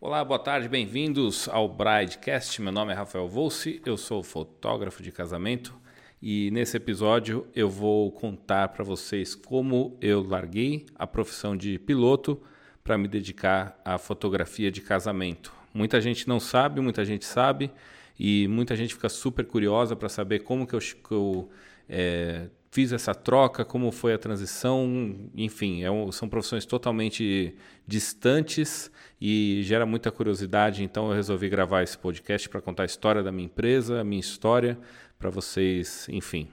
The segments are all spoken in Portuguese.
Olá, boa tarde, bem-vindos ao Bridecast. Meu nome é Rafael Volsi, eu sou fotógrafo de casamento e nesse episódio eu vou contar para vocês como eu larguei a profissão de piloto para me dedicar à fotografia de casamento. Muita gente não sabe, muita gente sabe e muita gente fica super curiosa para saber como que eu, que eu é, fiz essa troca, como foi a transição, enfim, é um, são profissões totalmente distantes e gera muita curiosidade, então eu resolvi gravar esse podcast para contar a história da minha empresa, a minha história, para vocês, enfim.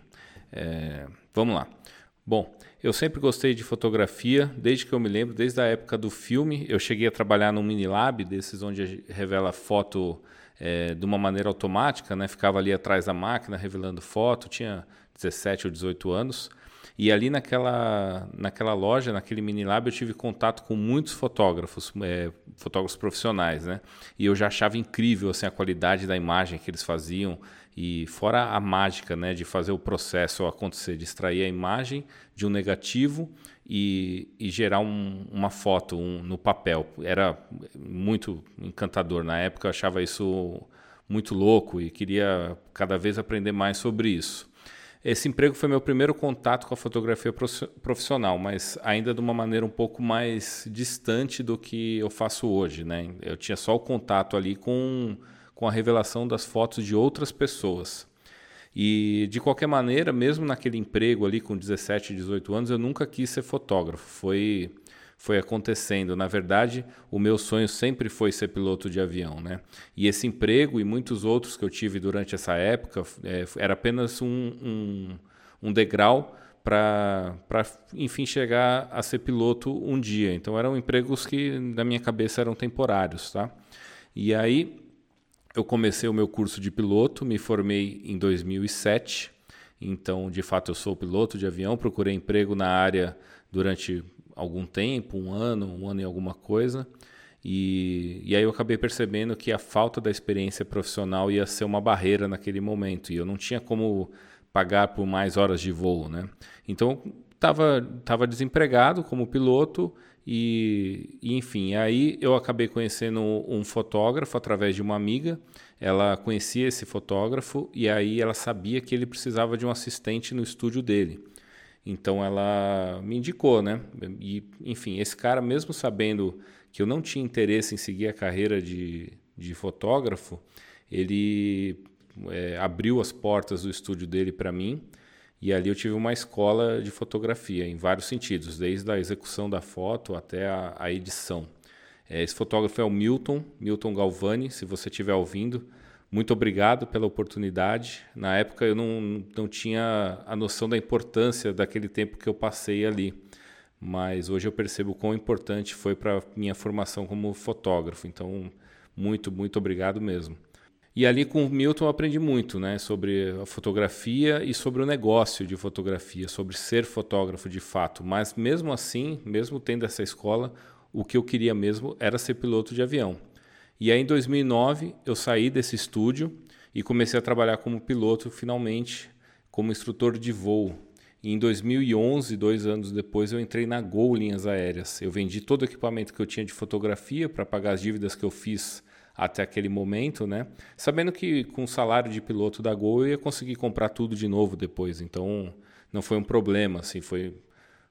É, vamos lá. Bom, eu sempre gostei de fotografia, desde que eu me lembro, desde a época do filme. Eu cheguei a trabalhar num mini lab, desses onde revela foto é, de uma maneira automática, né? Ficava ali atrás da máquina revelando foto, tinha 17 ou 18 anos. E ali naquela, naquela loja, naquele mini lab, eu tive contato com muitos fotógrafos, é, fotógrafos profissionais, né? E eu já achava incrível assim, a qualidade da imagem que eles faziam. E fora a mágica né, de fazer o processo acontecer, de extrair a imagem de um negativo e, e gerar um, uma foto um, no papel. Era muito encantador. Na época eu achava isso muito louco e queria cada vez aprender mais sobre isso. Esse emprego foi meu primeiro contato com a fotografia profissional, mas ainda de uma maneira um pouco mais distante do que eu faço hoje. Né? Eu tinha só o contato ali com, com a revelação das fotos de outras pessoas. E de qualquer maneira, mesmo naquele emprego ali com 17, 18 anos, eu nunca quis ser fotógrafo. Foi foi acontecendo. Na verdade, o meu sonho sempre foi ser piloto de avião, né? E esse emprego e muitos outros que eu tive durante essa época é, era apenas um, um, um degrau para, enfim, chegar a ser piloto um dia. Então, eram empregos que, na minha cabeça, eram temporários, tá? E aí, eu comecei o meu curso de piloto, me formei em 2007. Então, de fato, eu sou piloto de avião, procurei emprego na área durante algum tempo, um ano, um ano e alguma coisa. E, e aí eu acabei percebendo que a falta da experiência profissional ia ser uma barreira naquele momento. E eu não tinha como pagar por mais horas de voo, né? Então estava tava desempregado como piloto e, e, enfim, aí eu acabei conhecendo um fotógrafo através de uma amiga. Ela conhecia esse fotógrafo e aí ela sabia que ele precisava de um assistente no estúdio dele. Então ela me indicou, né? E, enfim, esse cara, mesmo sabendo que eu não tinha interesse em seguir a carreira de, de fotógrafo, ele é, abriu as portas do estúdio dele para mim. E ali eu tive uma escola de fotografia, em vários sentidos, desde a execução da foto até a, a edição. É, esse fotógrafo é o Milton, Milton Galvani, se você estiver ouvindo. Muito obrigado pela oportunidade. Na época eu não, não tinha a noção da importância daquele tempo que eu passei ali, mas hoje eu percebo quão importante foi para minha formação como fotógrafo. Então, muito, muito obrigado mesmo. E ali com o Milton eu aprendi muito, né, sobre a fotografia e sobre o negócio de fotografia, sobre ser fotógrafo de fato. Mas mesmo assim, mesmo tendo essa escola, o que eu queria mesmo era ser piloto de avião. E aí em 2009 eu saí desse estúdio e comecei a trabalhar como piloto finalmente, como instrutor de voo. E em 2011, dois anos depois, eu entrei na Gol Linhas Aéreas. Eu vendi todo o equipamento que eu tinha de fotografia para pagar as dívidas que eu fiz até aquele momento, né? Sabendo que com o salário de piloto da Gol eu ia conseguir comprar tudo de novo depois. Então não foi um problema, assim, foi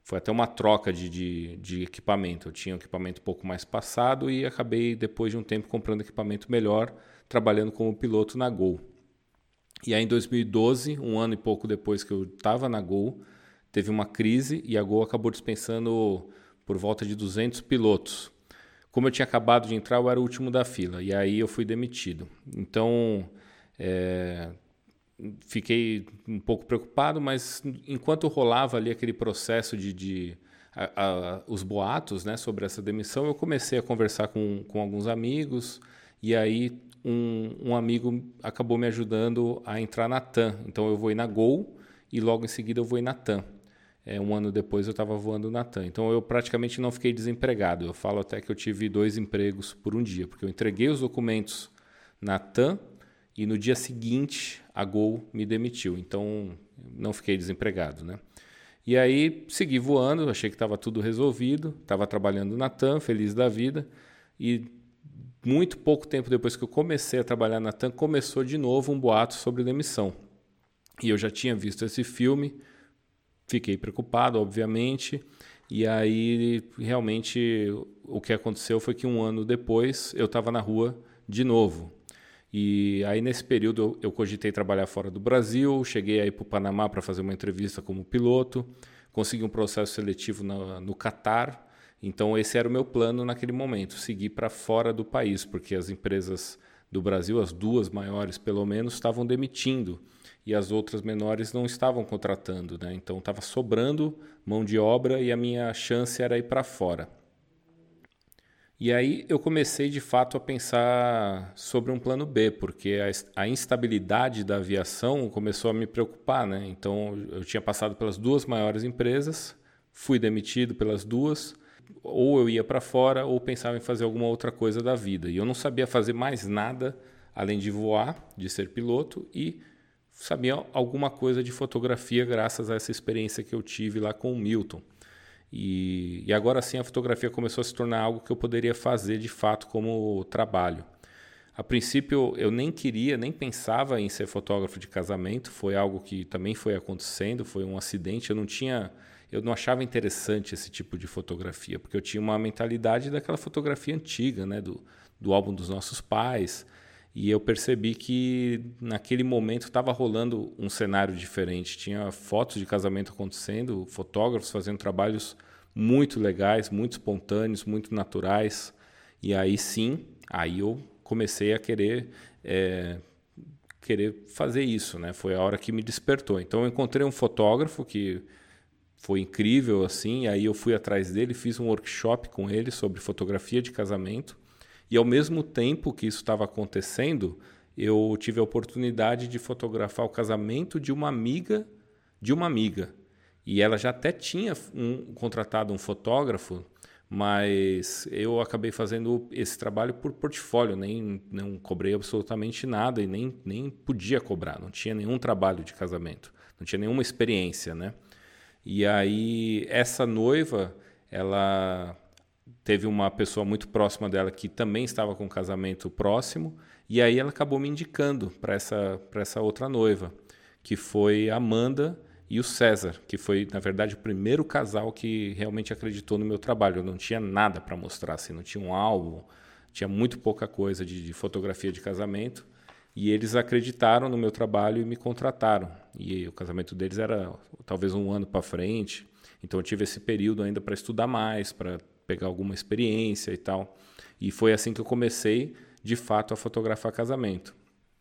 foi até uma troca de, de, de, equipamento. Eu tinha um equipamento um pouco mais passado e acabei, depois de um tempo, comprando equipamento melhor, trabalhando como piloto na Gol. E aí, em 2012, um ano e pouco depois que eu estava na Gol, teve uma crise e a Gol acabou dispensando por volta de 200 pilotos. Como eu tinha acabado de entrar, eu era o último da fila e aí eu fui demitido. Então, é, fiquei um pouco preocupado, mas enquanto rolava ali aquele processo de, de a, a, os boatos né, sobre essa demissão, eu comecei a conversar com, com alguns amigos e aí um, um amigo acabou me ajudando a entrar na TAM. Então eu vou na Gol e logo em seguida eu vou na TAM. É, um ano depois eu estava voando na TAM. Então eu praticamente não fiquei desempregado. Eu falo até que eu tive dois empregos por um dia, porque eu entreguei os documentos na TAM e no dia seguinte a Gol me demitiu. Então não fiquei desempregado, né? E aí segui voando, achei que estava tudo resolvido, estava trabalhando na TAM, feliz da vida, e muito pouco tempo depois que eu comecei a trabalhar na TAM, começou de novo um boato sobre demissão. E eu já tinha visto esse filme, fiquei preocupado, obviamente. E aí, realmente, o que aconteceu foi que um ano depois eu estava na rua de novo. E aí, nesse período, eu, cogitei trabalhar fora do Brasil, cheguei aí para o Panamá para fazer uma entrevista como piloto, consegui um processo seletivo no, no Catar. Então, esse era o meu plano naquele momento, seguir para fora do país, porque as empresas do Brasil, as duas maiores pelo menos, estavam demitindo e as outras menores não estavam contratando, né? Então estava sobrando mão de obra e a minha chance era ir para fora. E aí eu comecei de fato a pensar sobre um plano B, porque a, a instabilidade da aviação começou a me preocupar, né? Então eu tinha passado pelas duas maiores empresas, fui demitido pelas duas, ou eu ia para fora ou pensava em fazer alguma outra coisa da vida. E eu não sabia fazer mais nada além de voar, de ser piloto e sabia alguma coisa de fotografia graças a essa experiência que eu tive lá com o Milton. E, e, agora sim a fotografia começou a se tornar algo que eu poderia fazer de fato como trabalho. A princípio eu nem queria, nem pensava em ser fotógrafo de casamento, foi algo que também foi acontecendo, foi um acidente, eu não tinha, eu não achava interessante esse tipo de fotografia, porque eu tinha uma mentalidade daquela fotografia antiga, né, do, do álbum dos nossos pais, e eu percebi que naquele momento estava rolando um cenário diferente. Tinha fotos de casamento acontecendo, fotógrafos fazendo trabalhos muito legais, muito espontâneos, muito naturais. E aí sim, aí eu comecei a querer é, querer fazer isso, né? Foi a hora que me despertou. Então eu encontrei um fotógrafo que foi incrível assim, aí eu fui atrás dele, fiz um workshop com ele sobre fotografia de casamento. E ao mesmo tempo que isso estava acontecendo, eu tive a oportunidade de fotografar o casamento de uma amiga de uma amiga. E ela já até tinha um, contratado um fotógrafo, mas eu acabei fazendo esse trabalho por portfólio, nem não cobrei absolutamente nada e nem, nem podia cobrar, não tinha nenhum trabalho de casamento, não tinha nenhuma experiência, né? E aí essa noiva, ela teve uma pessoa muito próxima dela que também estava com um casamento próximo, e aí ela acabou me indicando para essa, essa outra noiva, que foi Amanda e o César, que foi, na verdade, o primeiro casal que realmente acreditou no meu trabalho. Eu não tinha nada para mostrar, assim, não tinha um álbum, tinha muito pouca coisa de, de fotografia de casamento. E eles acreditaram no meu trabalho e me contrataram. E o casamento deles era talvez um ano para frente. Então eu tive esse período ainda para estudar mais, para pegar alguma experiência e tal. E foi assim que eu comecei, de fato, a fotografar casamento.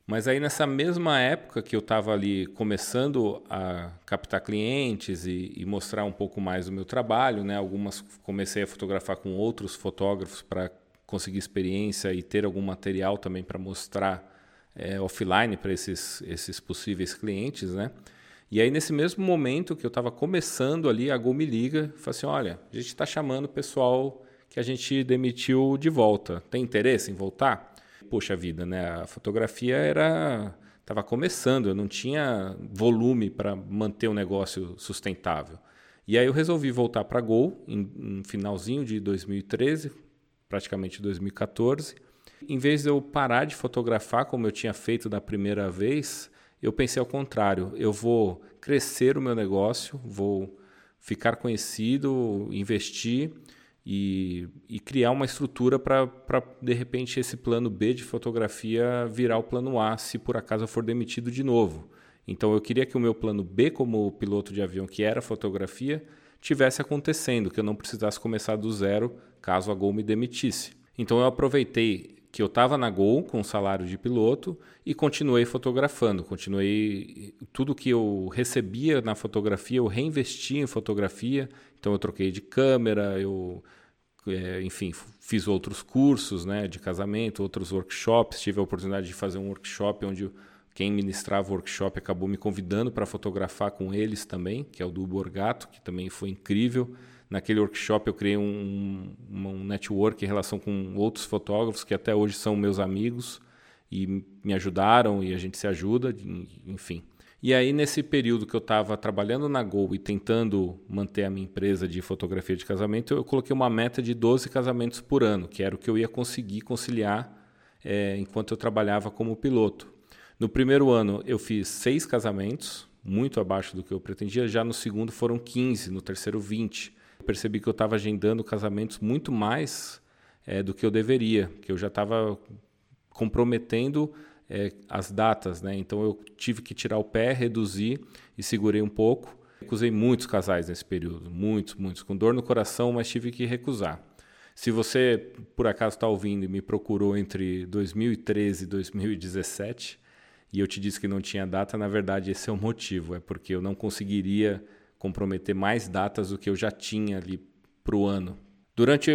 Mas aí nessa mesma época que eu estava ali começando a captar clientes e, e, mostrar um pouco mais do meu trabalho, né? Algumas comecei a fotografar com outros fotógrafos para conseguir experiência e ter algum material também para mostrar é, offline para esses, esses possíveis clientes, né? E aí, nesse mesmo momento que eu estava começando ali, a Gol me liga e fala assim: olha, a gente está chamando o pessoal que a gente demitiu de volta. Tem interesse em voltar? Poxa vida, né? A fotografia era. Estava começando, eu não tinha volume para manter o negócio sustentável. E aí eu resolvi voltar para a Gol em, em finalzinho de 2013, praticamente 2014. Em vez de eu parar de fotografar como eu tinha feito da primeira vez, eu pensei ao contrário, eu vou crescer o meu negócio, vou ficar conhecido, investir e, e criar uma estrutura para, de repente, esse plano B de fotografia virar o plano A se por acaso eu for demitido de novo. Então eu queria que o meu plano B como piloto de avião, que era fotografia, tivesse acontecendo, que eu não precisasse começar do zero caso a Gol me demitisse. Então eu aproveitei que eu estava na Gol com salário de piloto e continuei fotografando. Continuei tudo que eu recebia na fotografia, eu reinvestia em fotografia. Então eu troquei de câmera, eu é, enfim, fiz outros cursos né, de casamento, outros workshops. Tive a oportunidade de fazer um workshop onde quem ministrava o workshop acabou me convidando para fotografar com eles também, que é o do Borgato, que também foi incrível. Naquele workshop eu criei um, um network em relação com outros fotógrafos que até hoje são meus amigos e me ajudaram e a gente se ajuda, enfim. E aí, nesse período que eu estava trabalhando na Gol e tentando manter a minha empresa de fotografia de casamento, eu coloquei uma meta de 12 casamentos por ano, que era o que eu ia conseguir conciliar é, enquanto eu trabalhava como piloto. No primeiro ano, eu fiz seis casamentos, muito abaixo do que eu pretendia. Já no segundo foram 15, no terceiro 20. Percebi que eu estava agendando casamentos muito mais é, do que eu deveria, que eu já estava comprometendo é, as datas, né? Então eu tive que tirar o pé, reduzir e segurei um pouco. Recusei muitos casais nesse período, muitos, muitos, com dor no coração, mas tive que recusar. Se você por acaso está ouvindo e me procurou entre 2013 e 2017 e eu te disse que não tinha data, na verdade esse é o motivo, é porque eu não conseguiria comprometer mais datas do que eu já tinha ali para o ano. Durante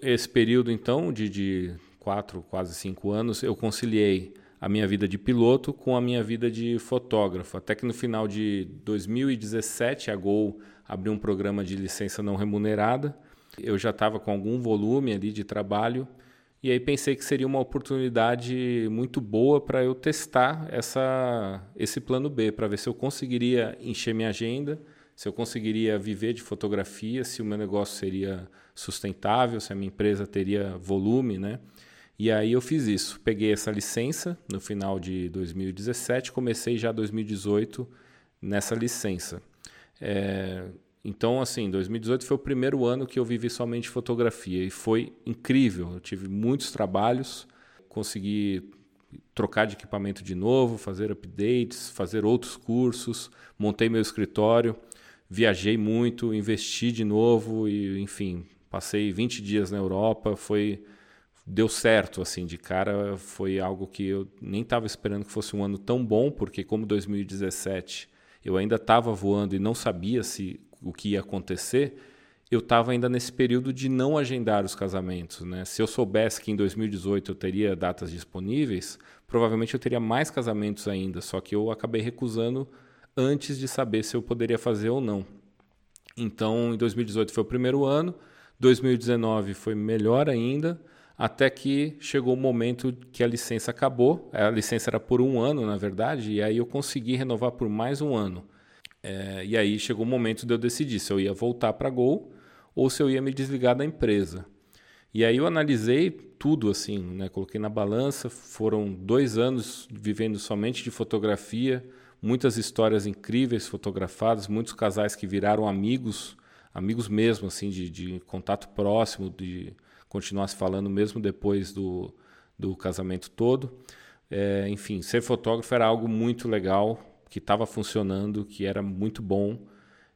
esse período, então, de, de quatro, quase cinco anos, eu conciliei a minha vida de piloto com a minha vida de fotógrafo. Até que no final de 2017, a Gol abriu um programa de licença não remunerada. Eu já estava com algum volume ali de trabalho e aí pensei que seria uma oportunidade muito boa para eu testar essa, esse plano B, para ver se eu conseguiria encher minha agenda, se eu conseguiria viver de fotografia, se o meu negócio seria sustentável, se a minha empresa teria volume, né? E aí eu fiz isso. Peguei essa licença no final de 2017, comecei já 2018 nessa licença. É, então, assim, 2018 foi o primeiro ano que eu vivi somente fotografia e foi incrível. Eu tive muitos trabalhos, consegui trocar de equipamento de novo, fazer updates, fazer outros cursos, montei meu escritório, viajei muito, investi de novo e, enfim, passei 20 dias na Europa, foi deu certo assim de cara foi algo que eu nem estava esperando que fosse um ano tão bom porque como 2017 eu ainda estava voando e não sabia se o que ia acontecer eu estava ainda nesse período de não agendar os casamentos né? Se eu soubesse que em 2018 eu teria datas disponíveis provavelmente eu teria mais casamentos ainda só que eu acabei recusando antes de saber se eu poderia fazer ou não então em 2018 foi o primeiro ano 2019 foi melhor ainda até que chegou o momento que a licença acabou. A licença era por um ano, na verdade, e aí eu consegui renovar por mais um ano. É, e aí chegou o momento de eu decidir se eu ia voltar para Gol ou se eu ia me desligar da empresa. E aí eu analisei tudo assim, né? coloquei na balança. Foram dois anos vivendo somente de fotografia, muitas histórias incríveis fotografadas, muitos casais que viraram amigos, amigos mesmo, assim, de, de contato próximo, de continuasse falando mesmo depois do, do casamento todo. É, enfim, ser fotógrafo era algo muito legal, que estava funcionando, que era muito bom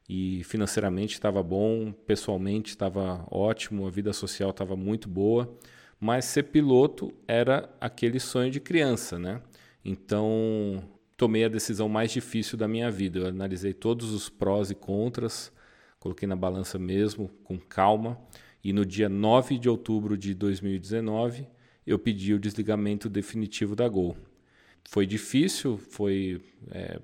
e financeiramente estava bom, pessoalmente estava ótimo, a vida social estava muito boa, mas ser piloto era aquele sonho de criança, né? Então tomei a decisão mais difícil da minha vida. Eu analisei todos os prós e contras, coloquei na balança mesmo, com calma e no dia 9 de outubro de 2019 eu pedi o desligamento definitivo da Gol. Foi difícil, foi é,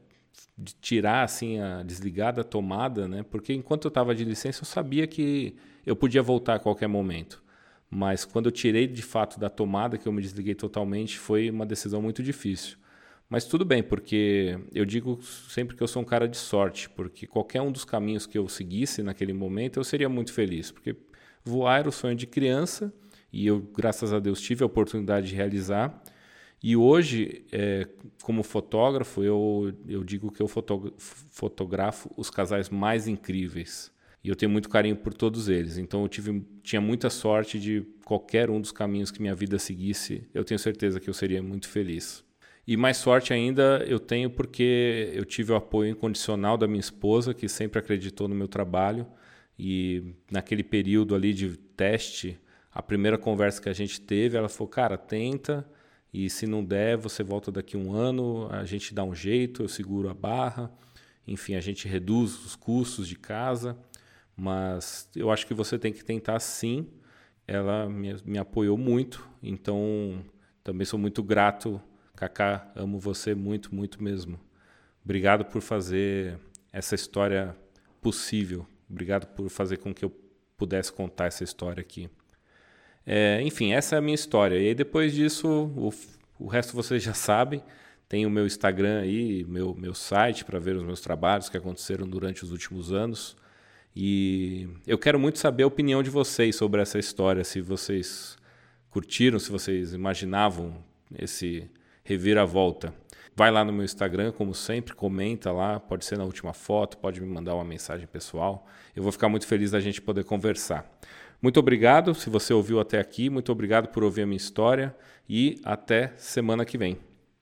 tirar assim a desligada, tomada, né? Porque enquanto eu estava de licença eu sabia que eu podia voltar a qualquer momento. Mas quando eu tirei de fato da tomada, que eu me desliguei totalmente, foi uma decisão muito difícil. Mas tudo bem, porque eu digo sempre que eu sou um cara de sorte, porque qualquer um dos caminhos que eu seguisse naquele momento, eu seria muito feliz, porque Voar era o sonho de criança e eu, graças a Deus, tive a oportunidade de realizar. E hoje, é, como fotógrafo, eu, eu digo que eu fotografo os casais mais incríveis. E eu tenho muito carinho por todos eles. Então eu tive, tinha muita sorte de qualquer um dos caminhos que minha vida seguisse, eu tenho certeza que eu seria muito feliz. E mais sorte ainda eu tenho porque eu tive o apoio incondicional da minha esposa, que sempre acreditou no meu trabalho. E naquele período ali de teste, a primeira conversa que a gente teve, ela falou: "Cara, tenta e se não der, você volta daqui um ano, a gente dá um jeito, eu seguro a barra. Enfim, a gente reduz os custos de casa, mas eu acho que você tem que tentar sim. Ela me, me apoiou muito, então também sou muito grato. Kaká, amo você muito, muito mesmo. Obrigado por fazer essa história possível. Obrigado por fazer com que eu pudesse contar essa história aqui. É, enfim, essa é a minha história. E aí, depois disso, o, o resto vocês já sabem. Tem o meu Instagram aí, meu, meu site para ver os meus trabalhos que aconteceram durante os últimos anos. E eu quero muito saber a opinião de vocês sobre essa história, se vocês curtiram, se vocês imaginavam esse reviravolta. Vai lá no meu Instagram, como sempre, comenta lá, pode ser na última foto, pode me mandar uma mensagem pessoal. Eu vou ficar muito feliz da gente poder conversar. Muito obrigado se você ouviu até aqui, muito obrigado por ouvir a minha história e até semana que vem.